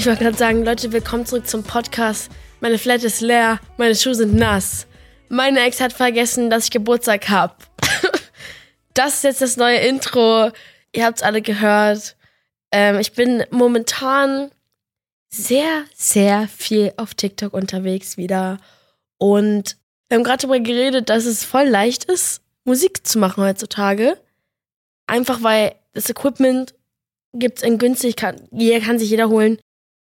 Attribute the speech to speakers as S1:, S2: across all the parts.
S1: Ich wollte gerade sagen, Leute, willkommen zurück zum Podcast. Meine Flat ist leer, meine Schuhe sind nass. Meine Ex hat vergessen, dass ich Geburtstag habe. das ist jetzt das neue Intro. Ihr habt es alle gehört. Ähm, ich bin momentan sehr, sehr viel auf TikTok unterwegs wieder. Und wir haben gerade darüber geredet, dass es voll leicht ist, Musik zu machen heutzutage. Einfach weil das Equipment gibt es in günstig, kann, jeder kann sich jeder holen.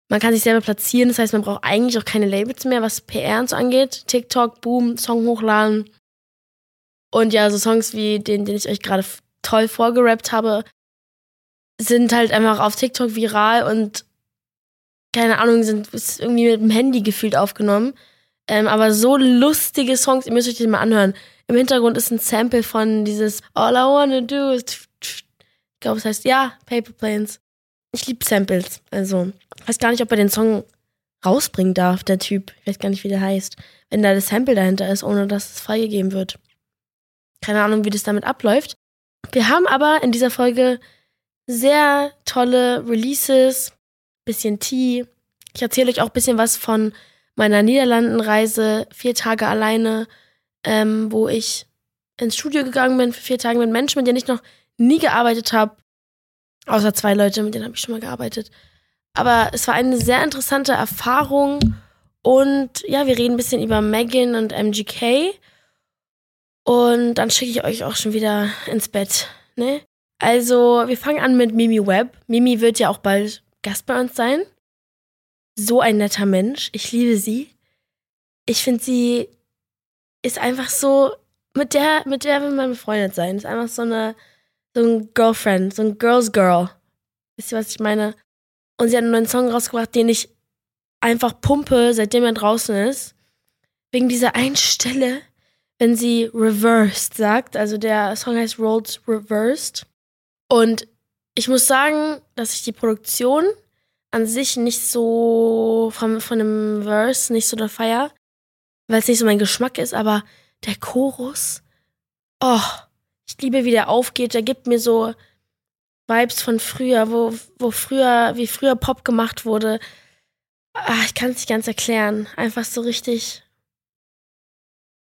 S1: Man kann sich selber platzieren, das heißt, man braucht eigentlich auch keine Labels mehr, was PR und so angeht. TikTok, Boom, Song hochladen. Und ja, so Songs wie den, den ich euch gerade toll vorgerappt habe, sind halt einfach auf TikTok viral und keine Ahnung, sind irgendwie mit dem Handy gefühlt aufgenommen. Ähm, aber so lustige Songs, ihr müsst euch die mal anhören. Im Hintergrund ist ein Sample von dieses All I Wanna Do is. Ich glaube, es heißt ja, Paper Planes. Ich liebe Samples. Also, ich weiß gar nicht, ob er den Song rausbringen darf, der Typ. Ich weiß gar nicht, wie der heißt. Wenn da das Sample dahinter ist, ohne dass es freigegeben wird. Keine Ahnung, wie das damit abläuft. Wir haben aber in dieser Folge sehr tolle Releases, bisschen Tea. Ich erzähle euch auch ein bisschen was von meiner Niederlandenreise, vier Tage alleine, ähm, wo ich ins Studio gegangen bin für vier Tage mit Menschen, mit denen ich noch nie gearbeitet habe. Außer zwei Leute, mit denen habe ich schon mal gearbeitet. Aber es war eine sehr interessante Erfahrung. Und ja, wir reden ein bisschen über Megan und MGK. Und dann schicke ich euch auch schon wieder ins Bett. Ne? Also, wir fangen an mit Mimi Webb. Mimi wird ja auch bald Gast bei uns sein. So ein netter Mensch. Ich liebe sie. Ich finde, sie ist einfach so, mit der, mit der will man befreundet sein. Ist einfach so eine, so ein Girlfriend, so ein Girls Girl. Wisst ihr, was ich meine? Und sie hat einen neuen Song rausgebracht, den ich einfach pumpe, seitdem er draußen ist. Wegen dieser einen Stelle, wenn sie reversed sagt. Also der Song heißt Roads Reversed. Und ich muss sagen, dass ich die Produktion an sich nicht so von, von dem Verse nicht so der feier, weil es nicht so mein Geschmack ist, aber der Chorus, oh, ich liebe, wie der aufgeht. Der gibt mir so Vibes von früher, wo, wo früher, wie früher Pop gemacht wurde. Ach, ich kann es nicht ganz erklären. Einfach so richtig,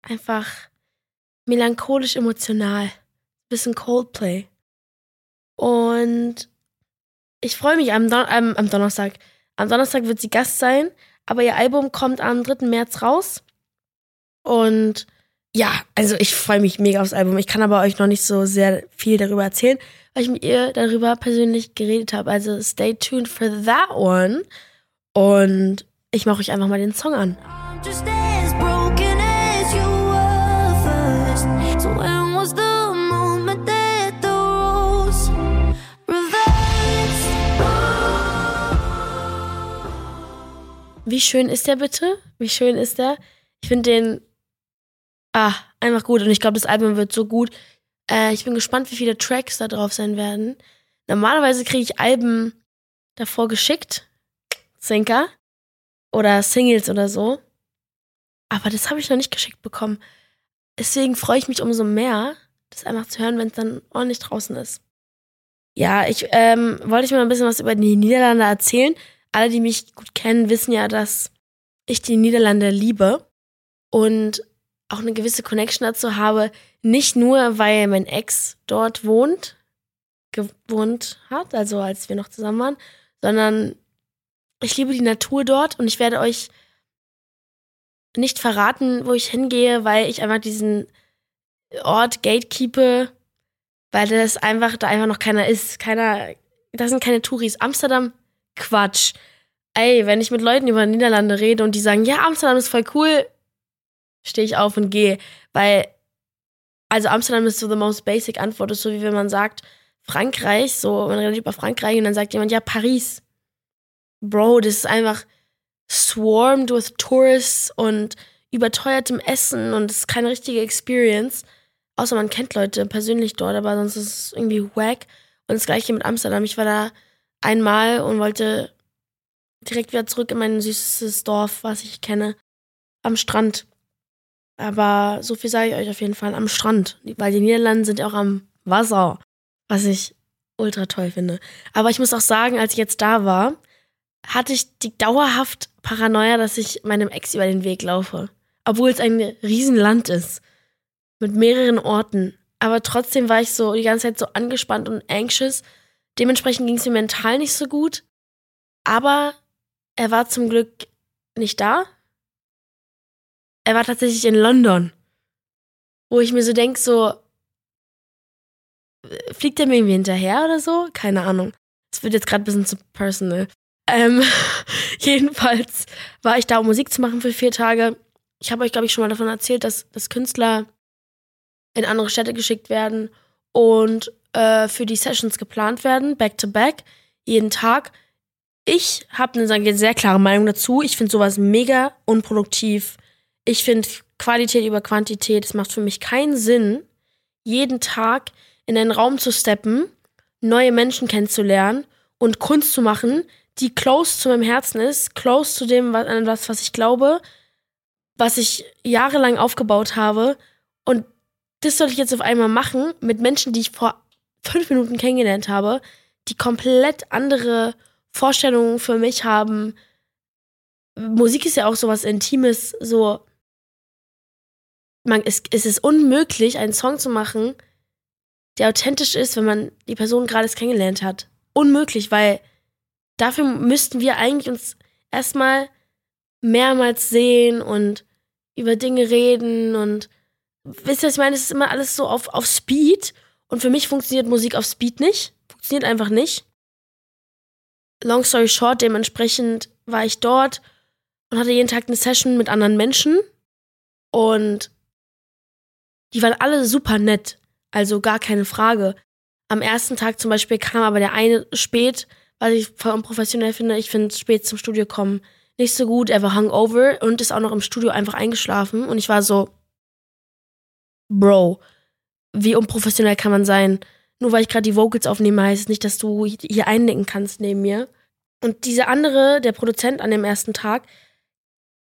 S1: einfach melancholisch emotional. Bisschen Coldplay. Und ich freue mich am, Don ähm, am Donnerstag. Am Donnerstag wird sie Gast sein, aber ihr Album kommt am 3. März raus. Und ja, also ich freue mich mega aufs Album. Ich kann aber euch noch nicht so sehr viel darüber erzählen, weil ich mit ihr darüber persönlich geredet habe. Also stay tuned for that one. Und ich mache euch einfach mal den Song an. Wie schön ist der bitte? Wie schön ist der? Ich finde den ah, einfach gut und ich glaube, das Album wird so gut. Äh, ich bin gespannt, wie viele Tracks da drauf sein werden. Normalerweise kriege ich Alben davor geschickt, Zinker oder Singles oder so. Aber das habe ich noch nicht geschickt bekommen. Deswegen freue ich mich umso mehr, das einfach zu hören, wenn es dann ordentlich draußen ist. Ja, ich ähm, wollte ich mal ein bisschen was über die Niederlande erzählen alle, die mich gut kennen, wissen ja, dass ich die Niederlande liebe und auch eine gewisse Connection dazu habe. Nicht nur, weil mein Ex dort wohnt, gewohnt hat, also als wir noch zusammen waren, sondern ich liebe die Natur dort und ich werde euch nicht verraten, wo ich hingehe, weil ich einfach diesen Ort gatekeepe, weil das einfach da einfach noch keiner ist. Keiner, da sind keine Touris. Amsterdam Quatsch. Ey, wenn ich mit Leuten über Niederlande rede und die sagen, ja, Amsterdam ist voll cool, stehe ich auf und gehe. Weil, also Amsterdam ist so the most basic Antwort, ist so wie wenn man sagt, Frankreich, so, man redet über Frankreich und dann sagt jemand, ja, Paris. Bro, das ist einfach swarmed with tourists und überteuertem Essen und es ist keine richtige Experience. Außer man kennt Leute persönlich dort, aber sonst ist es irgendwie wack. Und das gleiche mit Amsterdam. Ich war da einmal und wollte direkt wieder zurück in mein süßes Dorf, was ich kenne, am Strand. Aber so viel sage ich euch auf jeden Fall am Strand, weil die Niederlande sind ja auch am Wasser, was ich ultra toll finde. Aber ich muss auch sagen, als ich jetzt da war, hatte ich die dauerhaft Paranoia, dass ich meinem Ex über den Weg laufe. Obwohl es ein Riesenland ist. Mit mehreren Orten. Aber trotzdem war ich so die ganze Zeit so angespannt und anxious. Dementsprechend ging es mir mental nicht so gut. Aber er war zum Glück nicht da. Er war tatsächlich in London. Wo ich mir so denke, so, fliegt er mir irgendwie hinterher oder so? Keine Ahnung. Es wird jetzt gerade ein bisschen zu personal. Ähm, jedenfalls war ich da, um Musik zu machen für vier Tage. Ich habe euch, glaube ich, schon mal davon erzählt, dass, dass Künstler in andere Städte geschickt werden und äh, für die Sessions geplant werden, back to back, jeden Tag. Ich habe eine sehr klare Meinung dazu. Ich finde sowas mega unproduktiv. Ich finde Qualität über Quantität. Es macht für mich keinen Sinn, jeden Tag in einen Raum zu steppen, neue Menschen kennenzulernen und Kunst zu machen, die close zu meinem Herzen ist, close zu dem, was, was ich glaube, was ich jahrelang aufgebaut habe. Und das soll ich jetzt auf einmal machen mit Menschen, die ich vor fünf Minuten kennengelernt habe, die komplett andere Vorstellungen für mich haben. Musik ist ja auch sowas Intimes, so. Man, es, es ist unmöglich, einen Song zu machen, der authentisch ist, wenn man die Person gerade kennengelernt hat. Unmöglich, weil dafür müssten wir eigentlich uns erstmal mehrmals sehen und über Dinge reden und wisst ihr, was ich meine? Es ist immer alles so auf, auf Speed und für mich funktioniert Musik auf Speed nicht. Funktioniert einfach nicht. Long story short, dementsprechend war ich dort und hatte jeden Tag eine Session mit anderen Menschen und die waren alle super nett. Also gar keine Frage. Am ersten Tag zum Beispiel kam aber der eine spät, was ich voll unprofessionell finde. Ich finde spät zum Studio kommen nicht so gut. Er war hungover und ist auch noch im Studio einfach eingeschlafen. Und ich war so, Bro, wie unprofessionell kann man sein? Nur weil ich gerade die Vocals aufnehme, heißt es nicht, dass du hier einnicken kannst neben mir. Und dieser andere, der Produzent an dem ersten Tag,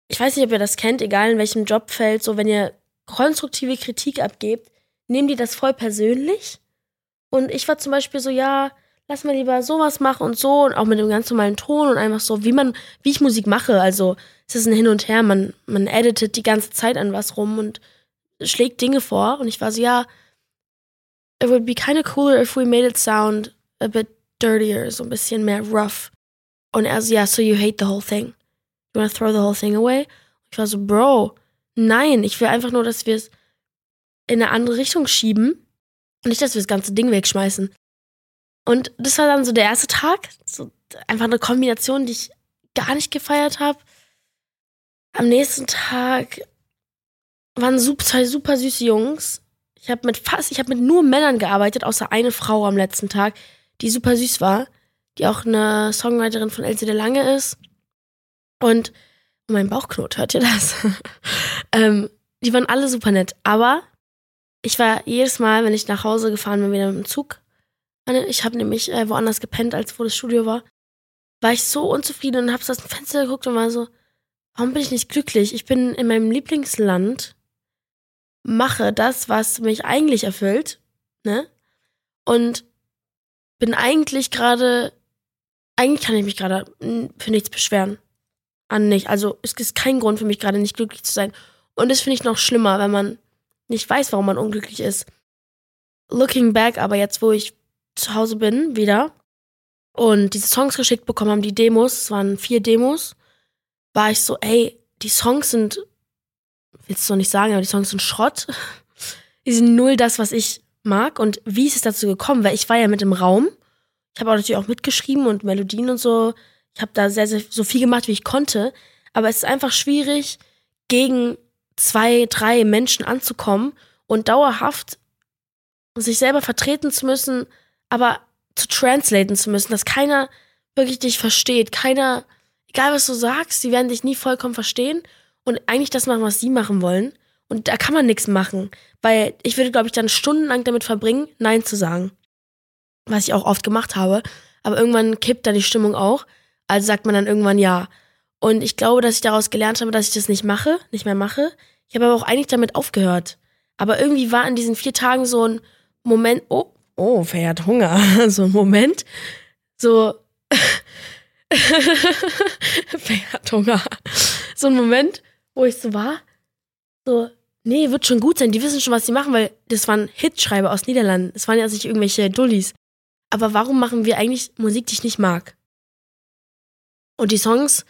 S1: ich weiß nicht, ob ihr das kennt, egal in welchem Jobfeld, so wenn ihr konstruktive Kritik abgebt, nehmen die das voll persönlich. Und ich war zum Beispiel so, ja, lass mal lieber sowas machen und so und auch mit dem ganz normalen Ton und einfach so, wie man, wie ich Musik mache. Also es ist ein Hin und Her, man, man editet die ganze Zeit an was rum und schlägt Dinge vor. Und ich war so, ja, it would be kind of cooler if we made it sound a bit dirtier, so ein bisschen mehr rough. Und er so, ja, so you hate the whole thing. You wanna throw the whole thing away? Ich war so, Bro, nein, ich will einfach nur, dass wir es in eine andere Richtung schieben nicht, dass wir das ganze Ding wegschmeißen. Und das war dann so der erste Tag, so einfach eine Kombination, die ich gar nicht gefeiert habe. Am nächsten Tag waren super, zwei super süße Jungs. Ich habe mit fast, ich habe mit nur Männern gearbeitet, außer eine Frau am letzten Tag, die super süß war, die auch eine Songwriterin von Else de Lange ist. Und mein Bauchknot, hört ihr das? ähm, die waren alle super nett, aber ich war jedes Mal, wenn ich nach Hause gefahren bin, wieder mit dem Zug. Ich habe nämlich äh, woanders gepennt, als wo das Studio war. War ich so unzufrieden und habe so aus dem Fenster geguckt und war so, warum bin ich nicht glücklich? Ich bin in meinem Lieblingsland, mache das, was mich eigentlich erfüllt, ne? Und bin eigentlich gerade, eigentlich kann ich mich gerade für nichts beschweren. An nicht. Also es ist kein Grund für mich gerade nicht glücklich zu sein. Und das finde ich noch schlimmer, wenn man nicht weiß, warum man unglücklich ist. Looking back, aber jetzt, wo ich zu Hause bin, wieder, und diese Songs geschickt bekommen haben, die Demos, es waren vier Demos, war ich so, ey, die Songs sind, willst du noch nicht sagen, aber die Songs sind Schrott. Die sind null das, was ich mag. Und wie ist es dazu gekommen? Weil ich war ja mit im Raum. Ich habe auch natürlich auch mitgeschrieben und Melodien und so. Ich habe da sehr, sehr so viel gemacht, wie ich konnte. Aber es ist einfach schwierig, gegen zwei, drei Menschen anzukommen und dauerhaft sich selber vertreten zu müssen, aber zu translaten zu müssen, dass keiner wirklich dich versteht. Keiner, egal was du sagst, die werden dich nie vollkommen verstehen und eigentlich das machen, was sie machen wollen. Und da kann man nichts machen, weil ich würde, glaube ich, dann stundenlang damit verbringen, Nein zu sagen. Was ich auch oft gemacht habe. Aber irgendwann kippt da die Stimmung auch. Also sagt man dann irgendwann Ja. Und ich glaube, dass ich daraus gelernt habe, dass ich das nicht mache, nicht mehr mache. Ich habe aber auch eigentlich damit aufgehört. Aber irgendwie war in diesen vier Tagen so ein Moment, oh, oh, wer Hunger? so ein Moment, so, Wer Hunger? So ein Moment, wo ich so war, so, nee, wird schon gut sein, die wissen schon, was sie machen, weil das waren Hitschreiber aus Niederlanden. Es waren ja nicht irgendwelche Dullis. Aber warum machen wir eigentlich Musik, die ich nicht mag? Und die Songs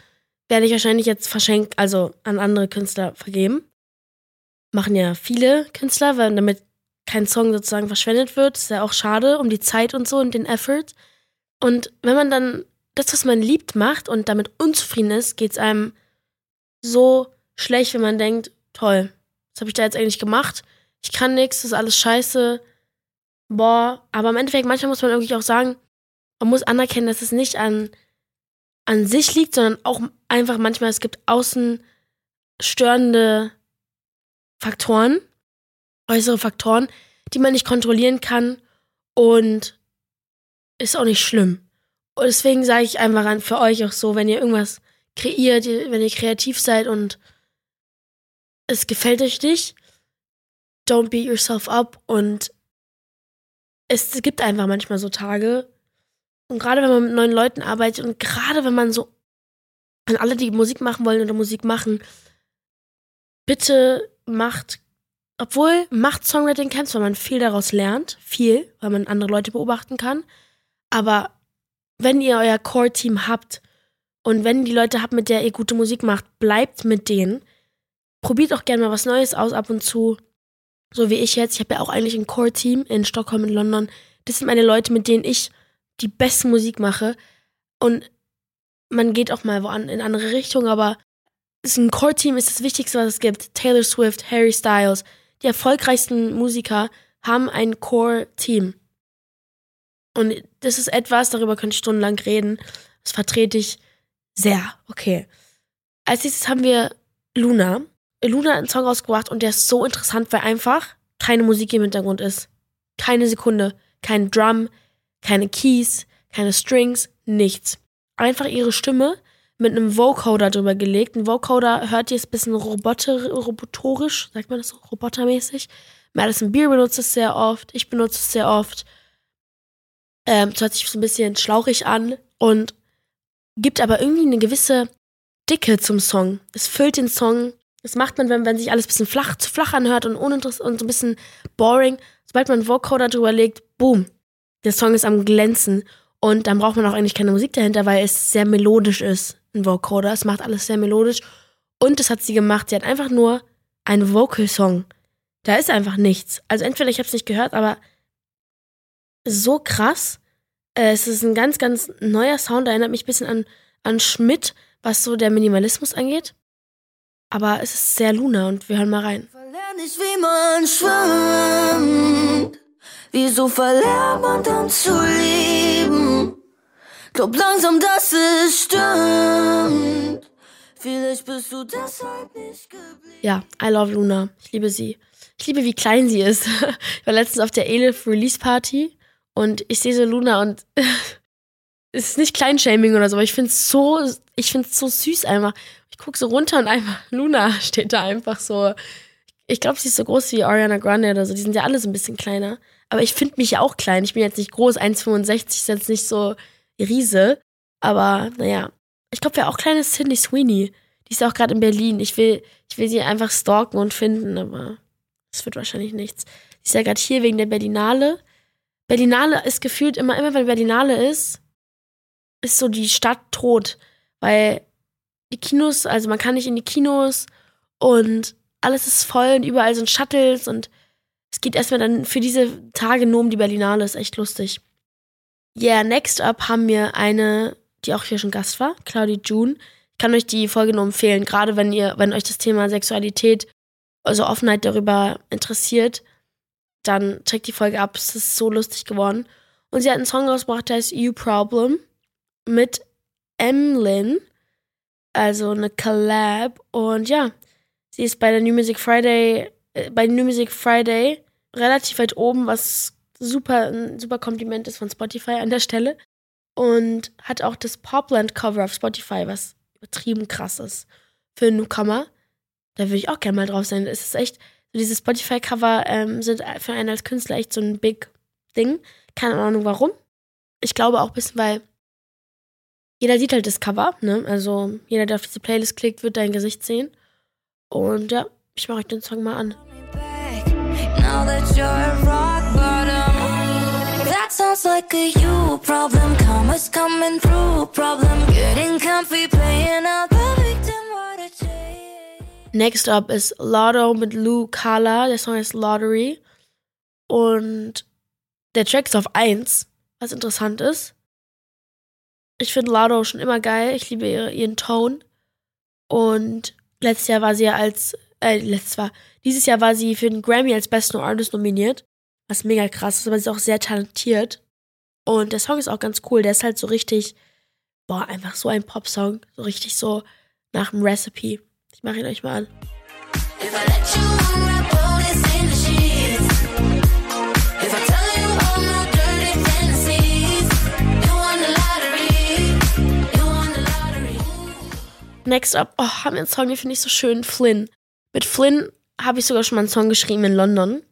S1: werde ich wahrscheinlich jetzt verschenkt, also an andere Künstler vergeben. Machen ja viele Künstler, weil damit kein Song sozusagen verschwendet wird. Ist ja auch schade um die Zeit und so und den Effort. Und wenn man dann das, was man liebt, macht und damit unzufrieden ist, geht es einem so schlecht, wenn man denkt, toll, was habe ich da jetzt eigentlich gemacht? Ich kann nichts, das ist alles scheiße. Boah, aber im Endeffekt, manchmal muss man irgendwie auch sagen, man muss anerkennen, dass es nicht an, an sich liegt, sondern auch einfach manchmal, es gibt außen störende Faktoren, äußere Faktoren, die man nicht kontrollieren kann und ist auch nicht schlimm. Und deswegen sage ich einfach für euch auch so, wenn ihr irgendwas kreiert, wenn ihr kreativ seid und es gefällt euch nicht, don't beat yourself up und es gibt einfach manchmal so Tage und gerade wenn man mit neuen Leuten arbeitet und gerade wenn man so an alle, die Musik machen wollen oder Musik machen, bitte macht obwohl macht Songwriting Camps, weil man viel daraus lernt, viel, weil man andere Leute beobachten kann. Aber wenn ihr euer Core-Team habt und wenn die Leute habt, mit der ihr gute Musik macht, bleibt mit denen. Probiert auch gerne mal was Neues aus ab und zu. So wie ich jetzt. Ich habe ja auch eigentlich ein Core-Team in Stockholm und London. Das sind meine Leute, mit denen ich die beste Musik mache. Und man geht auch mal woan in andere Richtungen, aber ein Core-Team ist das Wichtigste, was es gibt. Taylor Swift, Harry Styles, die erfolgreichsten Musiker haben ein Core-Team. Und das ist etwas, darüber könnte ich stundenlang reden. Das vertrete ich sehr. Okay. Als nächstes haben wir Luna. Luna hat einen Song rausgebracht und der ist so interessant, weil einfach keine Musik im Hintergrund ist. Keine Sekunde. Kein Drum, keine Keys, keine Strings, nichts. Einfach ihre Stimme mit einem Vocoder drüber gelegt. Ein Vocoder hört ihr ist ein bisschen roboter, robotorisch, sagt man das so, robotermäßig. Madison Beer benutzt es sehr oft, ich benutze es sehr oft. Ähm, es hört sich so ein bisschen schlauchig an und gibt aber irgendwie eine gewisse Dicke zum Song. Es füllt den Song. Das macht man, wenn, wenn sich alles ein bisschen flach, zu flach anhört und uninteressant und so ein bisschen boring. Sobald man einen Vocoder drüber legt, boom, der Song ist am Glänzen. Und dann braucht man auch eigentlich keine Musik dahinter, weil es sehr melodisch ist ein Vocoder. Es macht alles sehr melodisch. Und das hat sie gemacht. Sie hat einfach nur einen Vocal-Song. Da ist einfach nichts. Also entweder ich habe es nicht gehört, aber so krass. Äh, es ist ein ganz, ganz neuer Sound. Erinnert mich ein bisschen an, an Schmidt, was so der Minimalismus angeht. Aber es ist sehr Luna und wir hören mal rein. Verlern ich, wie man schwimmt. Wieso verlernt man dann zu lieben? Glaub langsam, dass es stimmt. Vielleicht bist du deshalb nicht geblieben. Ja, I love Luna. Ich liebe sie. Ich liebe, wie klein sie ist. Ich war letztens auf der Elif Release Party und ich sehe so Luna und es ist nicht Kleinshaming oder so, aber ich finde es so, ich finde so süß einfach. Ich gucke so runter und einfach, Luna steht da einfach so. Ich glaube, sie ist so groß wie Ariana Grande oder so. Die sind ja alle so ein bisschen kleiner. Aber ich finde mich ja auch klein. Ich bin jetzt nicht groß. 1,65 ist jetzt nicht so Riese. Aber naja, ich glaube, wer auch klein ist, Sydney Sweeney. Die ist ja auch gerade in Berlin. Ich will, ich will sie einfach stalken und finden, aber es wird wahrscheinlich nichts. Die ist ja gerade hier wegen der Berlinale. Berlinale ist gefühlt immer, immer wenn Berlinale ist, ist so die Stadt tot. Weil die Kinos, also man kann nicht in die Kinos und alles ist voll und überall sind Shuttles und es geht erstmal dann für diese Tage nur um die Berlinale, ist echt lustig. Yeah, next up haben wir eine, die auch hier schon Gast war, Claudia June. Ich kann euch die Folge nur empfehlen, gerade wenn ihr, wenn euch das Thema Sexualität, also Offenheit darüber interessiert, dann checkt die Folge ab. Es ist so lustig geworden. Und sie hat einen Song rausgebracht, der heißt You Problem mit Emlyn, also eine Collab. Und ja, sie ist bei der New Music Friday, äh, bei New Music Friday relativ weit oben, was super, ein super Kompliment ist von Spotify an der Stelle. Und hat auch das Popland-Cover auf Spotify, was übertrieben krass ist für einen Newcomer. Da würde ich auch gerne mal drauf sein. Es ist echt, diese Spotify-Cover ähm, sind für einen als Künstler echt so ein Big Ding. Keine Ahnung warum. Ich glaube auch ein bisschen, weil jeder sieht halt das Cover, ne? Also jeder, der auf diese Playlist klickt, wird dein Gesicht sehen. Und ja, ich mache euch den Song mal an. Now that you're rock bottom That sounds like a you problem Commas coming through problem Getting comfy playing out the victim what a Next up ist Lotto mit Lou Kala. Der Song heißt Lottery. Und der Track ist auf 1, was interessant ist. Ich finde Lotto schon immer geil. Ich liebe ihre, ihren Ton. Und letztes Jahr war sie ja als, äh, letztes war, dieses Jahr war sie für den Grammy als Best New Artist nominiert. Was mega krass ist, aber sie ist auch sehr talentiert. Und der Song ist auch ganz cool. Der ist halt so richtig, boah, einfach so ein Pop-Song. So richtig so nach dem Recipe. Ich mache ihn euch mal an. Next up, oh, haben wir einen Song, den finde ich so schön, Flynn. Mit Flynn habe ich sogar schon mal einen Song geschrieben in London.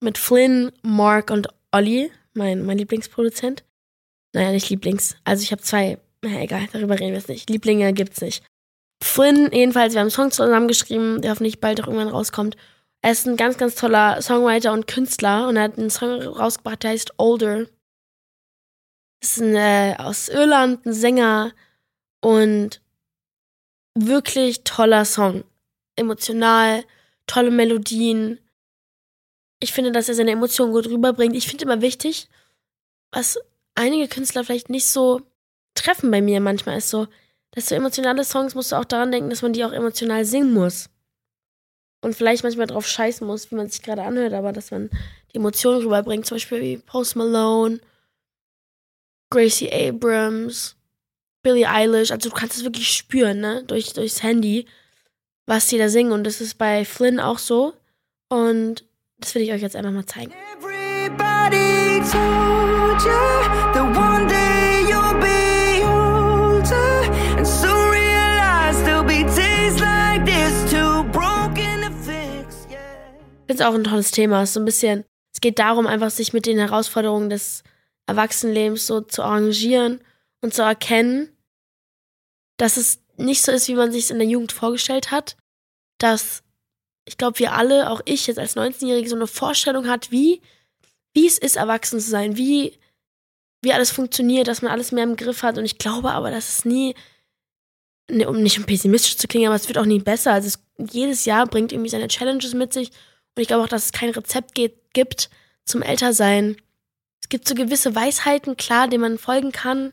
S1: Mit Flynn, Mark und Ollie, mein, mein Lieblingsproduzent. Naja, nicht Lieblings. Also ich habe zwei, naja, egal, darüber reden wir jetzt nicht. Lieblinge gibt's nicht. Flynn, jedenfalls, wir haben einen Song zusammengeschrieben, der hoffentlich bald auch irgendwann rauskommt. Er ist ein ganz, ganz toller Songwriter und Künstler und er hat einen Song rausgebracht, der heißt Older. Das ist ein, äh, aus Irland, ein Sänger und wirklich toller Song. Emotional, tolle Melodien. Ich finde, dass er seine Emotionen gut rüberbringt. Ich finde immer wichtig, was einige Künstler vielleicht nicht so treffen bei mir manchmal ist so, dass so emotionale Songs musst du auch daran denken, dass man die auch emotional singen muss. Und vielleicht manchmal drauf scheißen muss, wie man sich gerade anhört, aber dass man die Emotionen rüberbringt, zum Beispiel wie Post Malone, Gracie Abrams, Billie Eilish, also du kannst es wirklich spüren, ne, durch, durchs Handy, was die da singen. Und das ist bei Flynn auch so. Und das will ich euch jetzt einfach mal zeigen. Everybody told you the one day you'll be older and soon realize there'll be days like this too broken to fix, yeah. Das ist auch ein tolles Thema, so ein bisschen, es geht darum, einfach sich mit den Herausforderungen des Erwachsenenlebens so zu arrangieren und zu erkennen, dass es nicht so ist, wie man sich es in der Jugend vorgestellt hat, dass ich glaube, wir alle, auch ich jetzt als 19-Jährige, so eine Vorstellung hat, wie, wie es ist, erwachsen zu sein, wie, wie alles funktioniert, dass man alles mehr im Griff hat. Und ich glaube aber, dass es nie, ne, um nicht um pessimistisch zu klingen, aber es wird auch nie besser. Also es, jedes Jahr bringt irgendwie seine Challenges mit sich. Und ich glaube auch, dass es kein Rezept geht, gibt zum Ältersein. Es gibt so gewisse Weisheiten, klar, denen man folgen kann,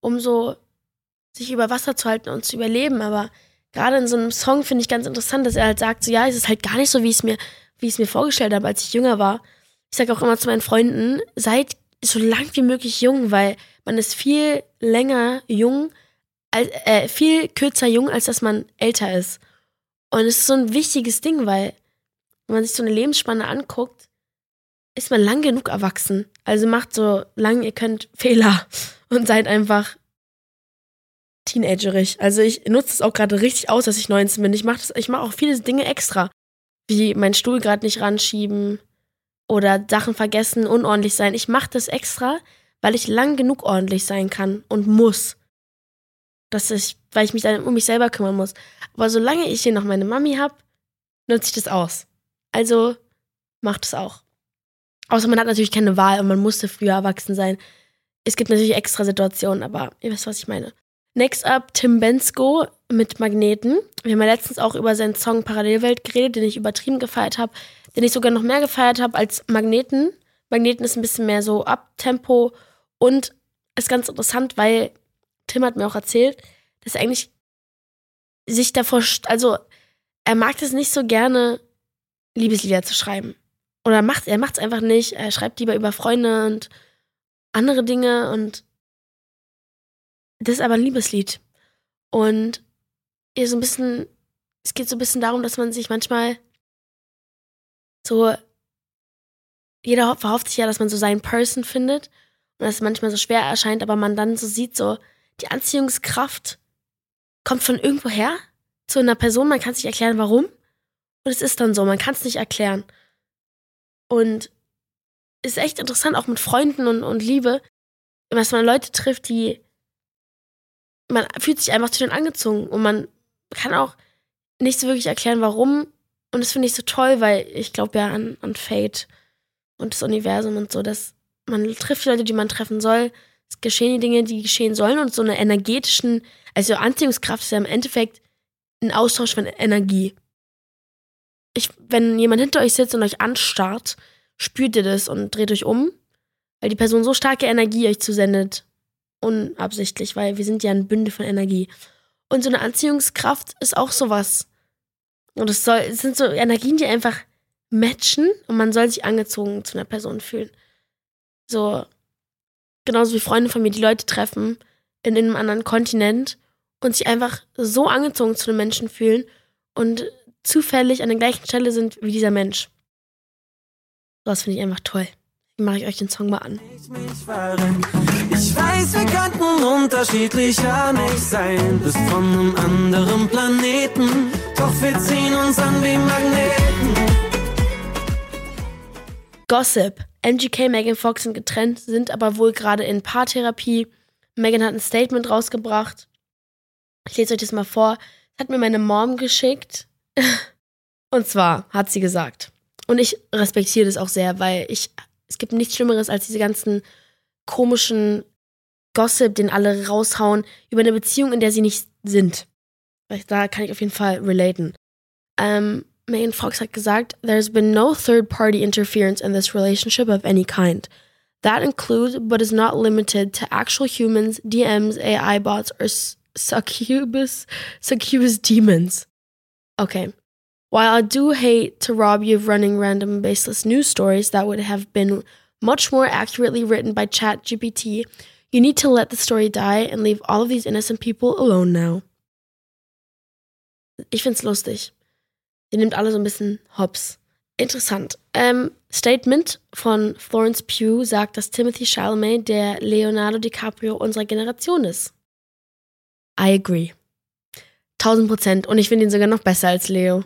S1: um so sich über Wasser zu halten und zu überleben. Aber gerade in so einem Song finde ich ganz interessant, dass er halt sagt, so ja, es ist halt gar nicht so, wie ich es mir, wie ich es mir vorgestellt habe, als ich jünger war. Ich sage auch immer zu meinen Freunden, seid so lang wie möglich jung, weil man ist viel länger jung, als, äh, viel kürzer jung, als dass man älter ist. Und es ist so ein wichtiges Ding, weil wenn man sich so eine Lebensspanne anguckt, ist man lang genug erwachsen. Also macht so lang ihr könnt Fehler und seid einfach teenagerig. Also ich nutze es auch gerade richtig aus, dass ich 19 bin. Ich mache ich mache auch viele Dinge extra, wie meinen Stuhl gerade nicht ranschieben oder Sachen vergessen, unordentlich sein. Ich mache das extra, weil ich lang genug ordentlich sein kann und muss. Dass ich, weil ich mich dann um mich selber kümmern muss. Aber solange ich hier noch meine Mami habe, nutze ich das aus. Also macht es auch. Außer man hat natürlich keine Wahl und man musste früher erwachsen sein. Es gibt natürlich extra Situationen, aber ihr wisst, was ich meine. Next up Tim Bensko mit Magneten. Wir haben ja letztens auch über seinen Song Parallelwelt geredet, den ich übertrieben gefeiert habe, den ich sogar noch mehr gefeiert habe als Magneten. Magneten ist ein bisschen mehr so Abtempo und ist ganz interessant, weil Tim hat mir auch erzählt, dass er eigentlich sich davor, also er mag es nicht so gerne, Liebeslieder zu schreiben. Oder macht, er macht es einfach nicht. Er schreibt lieber über Freunde und andere Dinge und das ist aber ein Liebeslied. Und ihr so ein bisschen, es geht so ein bisschen darum, dass man sich manchmal so, jeder verhofft sich ja, dass man so seinen Person findet und dass es manchmal so schwer erscheint, aber man dann so sieht, so, die Anziehungskraft kommt von irgendwo her zu einer Person, man kann sich erklären, warum. Und es ist dann so, man kann es nicht erklären. Und ist echt interessant, auch mit Freunden und, und Liebe, dass man Leute trifft, die man fühlt sich einfach zu denen angezogen und man kann auch nicht so wirklich erklären, warum. Und das finde ich so toll, weil ich glaube ja an, an Fate und das Universum und so, dass man trifft die Leute, die man treffen soll. Es geschehen die Dinge, die geschehen sollen und so eine energetischen, also Anziehungskraft ist ja im Endeffekt ein Austausch von Energie. Ich, wenn jemand hinter euch sitzt und euch anstarrt, spürt ihr das und dreht euch um, weil die Person so starke Energie euch zusendet. Unabsichtlich, weil wir sind ja ein Bündel von Energie. Und so eine Anziehungskraft ist auch sowas. Und es, sind so Energien, die einfach matchen und man soll sich angezogen zu einer Person fühlen. So, genauso wie Freunde von mir, die Leute treffen in einem anderen Kontinent und sich einfach so angezogen zu einem Menschen fühlen und zufällig an der gleichen Stelle sind wie dieser Mensch. Das finde ich einfach toll. Mache ich euch den Song mal an. Ich weiß, wir könnten unterschiedlicher nicht sein. Bist von einem anderen Planeten. Doch wir ziehen uns an wie Magneten. Gossip. MGK, Megan Fox sind getrennt, sind aber wohl gerade in Paartherapie. Megan hat ein Statement rausgebracht. Ich lese euch das mal vor. Hat mir meine Mom geschickt. Und zwar hat sie gesagt, und ich respektiere das auch sehr, weil ich, es gibt nichts Schlimmeres als diese ganzen komischen Gossip, den alle raushauen, über eine Beziehung, in der sie nicht sind. Da kann ich auf jeden Fall relaten. Ähm, Megan Fox hat gesagt, There's been no third party interference in this relationship of any kind. That includes, but is not limited to actual humans, DMs, AI bots, or succubus, succubus demons. Okay. While I do hate to rob you of running random baseless news stories that would have been much more accurately written by ChatGPT, you need to let the story die and leave all of these innocent people alone now. Ich find's lustig. Die nimmt alle so ein bisschen hops. Interessant. Ähm, Statement von Florence Pugh sagt, dass Timothy Chalamet der Leonardo DiCaprio unserer Generation ist. I agree. 1000 Prozent. Und ich finde ihn sogar noch besser als Leo.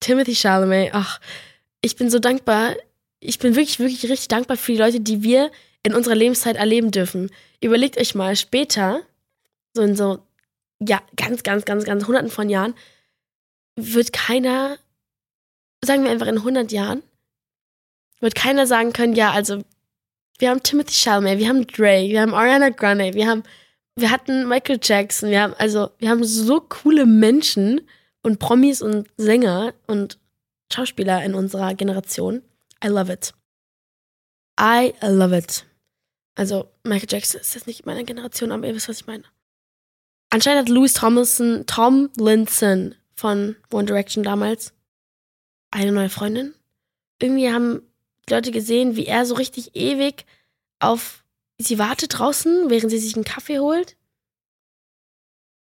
S1: Timothy Chalamet, ach, ich bin so dankbar. Ich bin wirklich, wirklich richtig dankbar für die Leute, die wir in unserer Lebenszeit erleben dürfen. Überlegt euch mal, später, so in so, ja, ganz, ganz, ganz, ganz hunderten von Jahren, wird keiner, sagen wir einfach in 100 Jahren, wird keiner sagen können, ja, also, wir haben Timothy Chalamet, wir haben Dre, wir haben Ariana Grande, wir haben, wir hatten Michael Jackson, wir haben, also, wir haben so coole Menschen und Promis und Sänger und Schauspieler in unserer Generation. I love it. I love it. Also, Michael Jackson ist jetzt nicht meiner Generation, aber ihr wisst, was ich meine. Anscheinend hat Louis Tomlinson, Tomlinson von One Direction damals eine neue Freundin. Irgendwie haben Leute gesehen, wie er so richtig ewig auf sie wartet draußen, während sie sich einen Kaffee holt.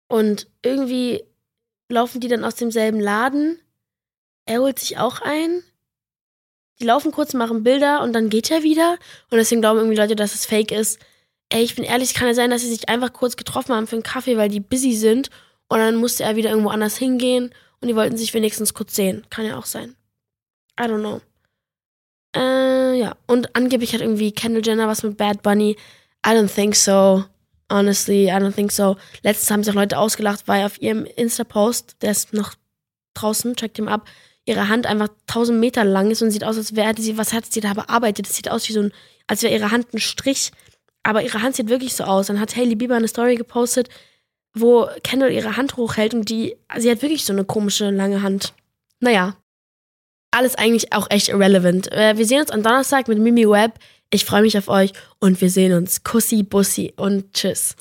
S1: Und irgendwie laufen die dann aus demselben Laden. Er holt sich auch ein. Die laufen kurz, machen Bilder und dann geht er wieder. Und deswegen glauben irgendwie Leute, dass es fake ist. Ey, ich bin ehrlich, kann ja sein, dass sie sich einfach kurz getroffen haben für einen Kaffee, weil die busy sind und dann musste er wieder irgendwo anders hingehen und die wollten sich wenigstens kurz sehen. Kann ja auch sein. I don't know. Äh, ja. Und angeblich hat irgendwie Kendall Jenner was mit Bad Bunny. I don't think so. Honestly, I don't think so. Letztens haben sich auch Leute ausgelacht, weil auf ihrem Insta-Post, der ist noch draußen, checkt ihm ab, ihre Hand einfach 1000 Meter lang ist und sieht aus, als wäre sie, was hat sie da bearbeitet? Es sieht aus wie so ein, als wäre ihre Hand ein Strich. Aber ihre Hand sieht wirklich so aus. Dann hat Hailey Bieber eine Story gepostet, wo Kendall ihre Hand hochhält und die, sie hat wirklich so eine komische lange Hand. Naja, alles eigentlich auch echt irrelevant. Äh, wir sehen uns am Donnerstag mit Mimi Webb. Ich freue mich auf euch und wir sehen uns. Kussi, Bussi und tschüss.